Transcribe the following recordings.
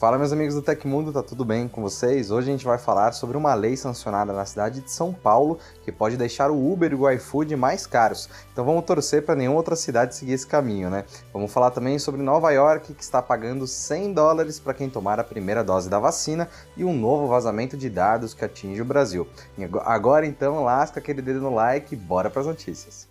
Fala meus amigos do Tecmundo, tá tudo bem com vocês? Hoje a gente vai falar sobre uma lei sancionada na cidade de São Paulo que pode deixar o Uber e o iFood mais caros. Então vamos torcer para nenhuma outra cidade seguir esse caminho, né? Vamos falar também sobre Nova York que está pagando 100 dólares para quem tomar a primeira dose da vacina e um novo vazamento de dados que atinge o Brasil. Agora então lasca aquele dedo no like e bora para as notícias.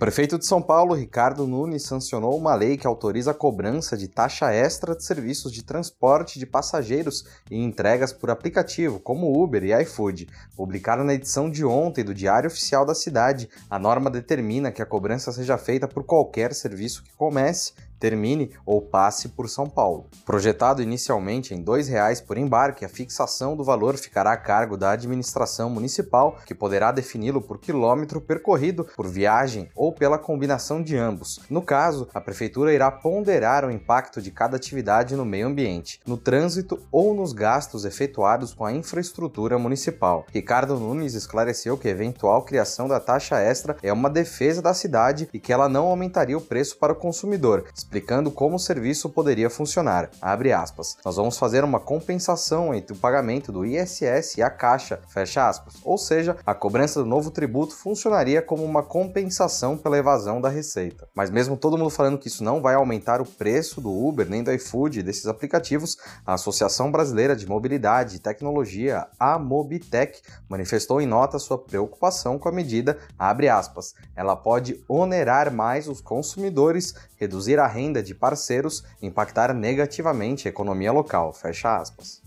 Prefeito de São Paulo, Ricardo Nunes, sancionou uma lei que autoriza a cobrança de taxa extra de serviços de transporte de passageiros e entregas por aplicativo, como Uber e iFood. Publicada na edição de ontem do Diário Oficial da Cidade, a norma determina que a cobrança seja feita por qualquer serviço que comece termine ou passe por São Paulo. Projetado inicialmente em R$ 2,00 por embarque, a fixação do valor ficará a cargo da administração municipal, que poderá defini-lo por quilômetro percorrido, por viagem ou pela combinação de ambos. No caso, a prefeitura irá ponderar o impacto de cada atividade no meio ambiente, no trânsito ou nos gastos efetuados com a infraestrutura municipal. Ricardo Nunes esclareceu que a eventual criação da taxa extra é uma defesa da cidade e que ela não aumentaria o preço para o consumidor, explicando como o serviço poderia funcionar. Abre aspas. Nós vamos fazer uma compensação entre o pagamento do ISS e a Caixa, fecha aspas. Ou seja, a cobrança do novo tributo funcionaria como uma compensação pela evasão da receita. Mas mesmo todo mundo falando que isso não vai aumentar o preço do Uber nem do iFood desses aplicativos, a Associação Brasileira de Mobilidade e Tecnologia, a Mobitec, manifestou em nota sua preocupação com a medida, abre aspas. Ela pode onerar mais os consumidores, reduzir a renda renda de parceiros impactar negativamente a economia local. Fecha aspas.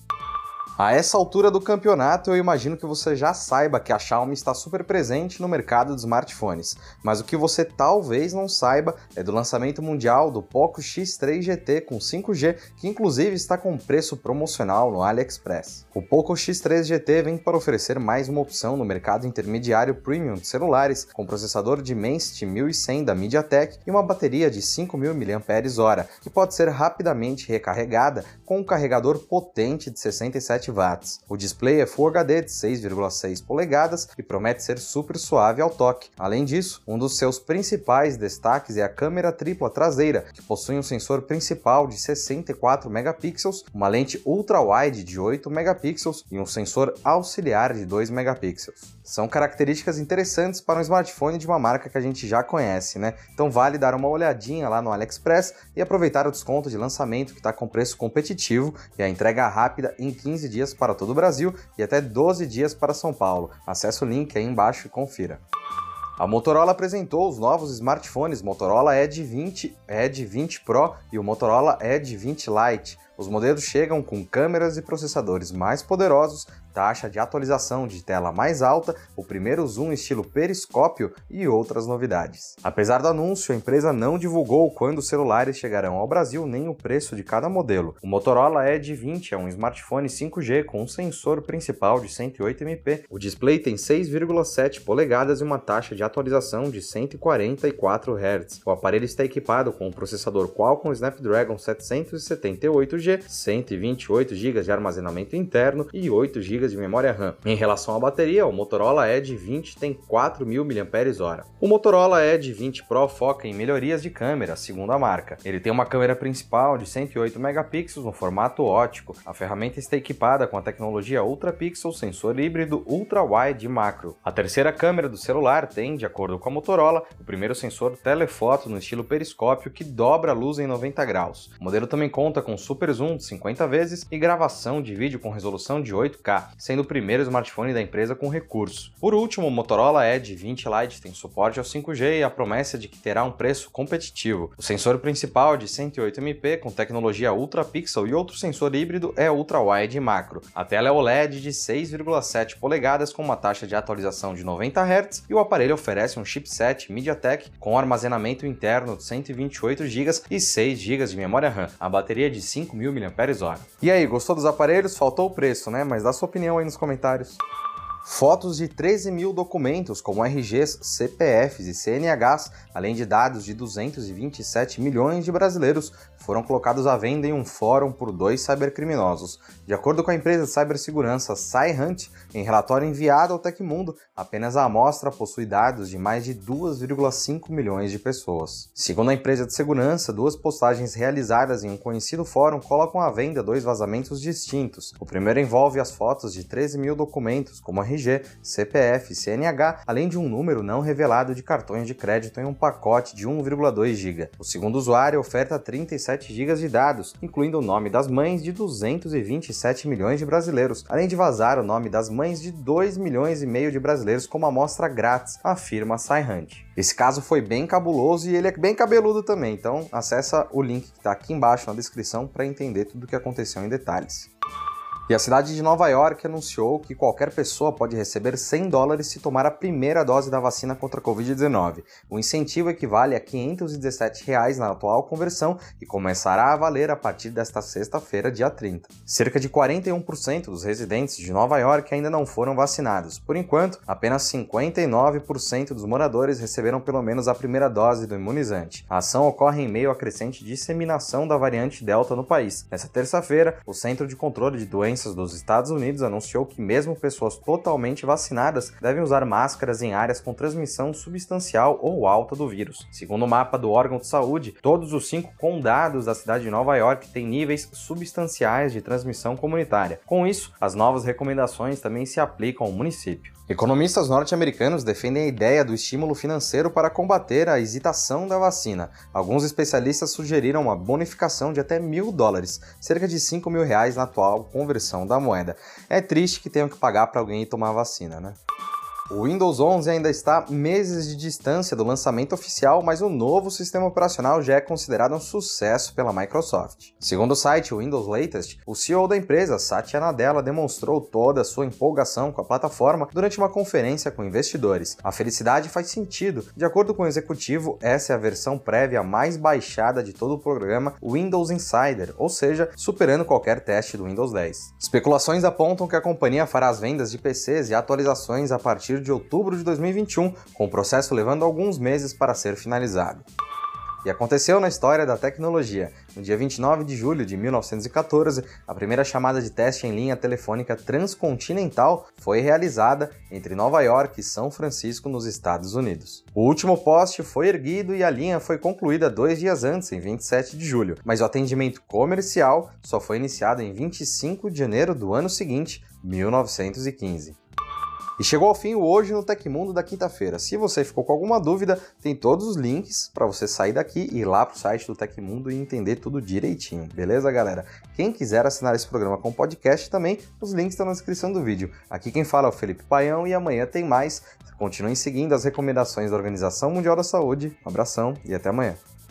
A essa altura do campeonato, eu imagino que você já saiba que a Xiaomi está super presente no mercado de smartphones, mas o que você talvez não saiba é do lançamento mundial do Poco X3 GT com 5G, que inclusive está com preço promocional no AliExpress. O Poco X3 GT vem para oferecer mais uma opção no mercado intermediário premium de celulares, com processador Dimensity 1100 da MediaTek e uma bateria de 5000 mAh, que pode ser rapidamente recarregada com um carregador potente de 67 watts. O display é Full HD de 6,6 polegadas e promete ser super suave ao toque. Além disso, um dos seus principais destaques é a câmera tripla traseira, que possui um sensor principal de 64 megapixels, uma lente ultra-wide de 8 megapixels e um sensor auxiliar de 2 megapixels. São características interessantes para um smartphone de uma marca que a gente já conhece, né? Então vale dar uma olhadinha lá no AliExpress e aproveitar o desconto de lançamento que está com preço competitivo e a entrega rápida em 15 dias para todo o Brasil e até 12 dias para São Paulo. Acesse o link aí embaixo e confira. A Motorola apresentou os novos smartphones Motorola Edge 20, Edge 20 Pro e o Motorola Edge 20 Lite. Os modelos chegam com câmeras e processadores mais poderosos, taxa de atualização de tela mais alta, o primeiro zoom estilo periscópio e outras novidades. Apesar do anúncio, a empresa não divulgou quando os celulares chegarão ao Brasil nem o preço de cada modelo. O Motorola Edge 20 é um smartphone 5G com um sensor principal de 108 MP. O display tem 6,7 polegadas e uma taxa de atualização de 144 Hz. O aparelho está equipado com um processador Qualcomm Snapdragon 778 g 128 GB de armazenamento interno e 8 GB de memória RAM. Em relação à bateria, o Motorola Edge 20 tem 4.000 mAh. O Motorola Edge 20 Pro foca em melhorias de câmera, segundo a marca. Ele tem uma câmera principal de 108 megapixels no formato ótico. A ferramenta está equipada com a tecnologia Ultra Pixel sensor híbrido Ultra Wide Macro. A terceira câmera do celular tem, de acordo com a Motorola, o primeiro sensor telefoto no estilo periscópio que dobra a luz em 90 graus. O modelo também conta com super de 50 vezes e gravação de vídeo com resolução de 8K, sendo o primeiro smartphone da empresa com recurso. Por último, o Motorola Edge 20 Lite tem suporte ao 5G e a promessa de que terá um preço competitivo. O sensor principal de 108MP com tecnologia Ultra Pixel e outro sensor híbrido é Ultra Wide Macro. A tela é OLED de 6,7 polegadas com uma taxa de atualização de 90 Hz e o aparelho oferece um chipset MediaTek com armazenamento interno de 128 GB e 6 GB de memória RAM. A bateria é de 5.000 mAh. E aí, gostou dos aparelhos? Faltou o preço, né? Mas dá sua opinião aí nos comentários. Fotos de 13 mil documentos, como RGs, CPFs e CNHs, além de dados de 227 milhões de brasileiros, foram colocados à venda em um fórum por dois cybercriminosos. De acordo com a empresa de cibersegurança SciHunt, em relatório enviado ao Tecmundo, apenas a amostra possui dados de mais de 2,5 milhões de pessoas. Segundo a empresa de segurança, duas postagens realizadas em um conhecido fórum colocam à venda dois vazamentos distintos. O primeiro envolve as fotos de 13 mil documentos, como RG, CPF, CNH, além de um número não revelado de cartões de crédito em um pacote de 1,2 GB. O segundo usuário oferta 37 GB de dados, incluindo o nome das mães de 227 milhões de brasileiros, além de vazar o nome das mães de 2 milhões e meio de brasileiros como amostra grátis, afirma SciHunt. Esse caso foi bem cabuloso e ele é bem cabeludo também, então acessa o link que está aqui embaixo na descrição para entender tudo o que aconteceu em detalhes. E a cidade de Nova York anunciou que qualquer pessoa pode receber 100 dólares se tomar a primeira dose da vacina contra a Covid-19. O incentivo equivale a 517 reais na atual conversão e começará a valer a partir desta sexta-feira, dia 30. Cerca de 41% dos residentes de Nova York ainda não foram vacinados. Por enquanto, apenas 59% dos moradores receberam pelo menos a primeira dose do imunizante. A ação ocorre em meio à crescente disseminação da variante Delta no país. Nesta terça-feira, o Centro de Controle de Doenças Doenças dos Estados Unidos anunciou que mesmo pessoas totalmente vacinadas devem usar máscaras em áreas com transmissão substancial ou alta do vírus. Segundo o mapa do órgão de saúde, todos os cinco condados da cidade de Nova York têm níveis substanciais de transmissão comunitária. Com isso, as novas recomendações também se aplicam ao município. Economistas norte-americanos defendem a ideia do estímulo financeiro para combater a hesitação da vacina. Alguns especialistas sugeriram uma bonificação de até mil dólares, cerca de 5 mil reais na atual conversão da moeda. É triste que tenham que pagar para alguém tomar vacina, né? O Windows 11 ainda está meses de distância do lançamento oficial, mas o novo sistema operacional já é considerado um sucesso pela Microsoft. Segundo o site Windows Latest, o CEO da empresa, Satya Nadella, demonstrou toda a sua empolgação com a plataforma durante uma conferência com investidores. A felicidade faz sentido. De acordo com o executivo, essa é a versão prévia mais baixada de todo o programa Windows Insider, ou seja, superando qualquer teste do Windows 10. Especulações apontam que a companhia fará as vendas de PCs e atualizações a partir de outubro de 2021, com o processo levando alguns meses para ser finalizado. E aconteceu na história da tecnologia. No dia 29 de julho de 1914, a primeira chamada de teste em linha telefônica transcontinental foi realizada entre Nova York e São Francisco, nos Estados Unidos. O último poste foi erguido e a linha foi concluída dois dias antes, em 27 de julho, mas o atendimento comercial só foi iniciado em 25 de janeiro do ano seguinte, 1915. E chegou ao fim o Hoje no Tecmundo da quinta-feira. Se você ficou com alguma dúvida, tem todos os links para você sair daqui e ir lá pro site do Tecmundo e entender tudo direitinho, beleza, galera? Quem quiser assinar esse programa com podcast também, os links estão na descrição do vídeo. Aqui quem fala é o Felipe Paião e amanhã tem mais. Continuem seguindo as recomendações da Organização Mundial da Saúde. Um abração e até amanhã.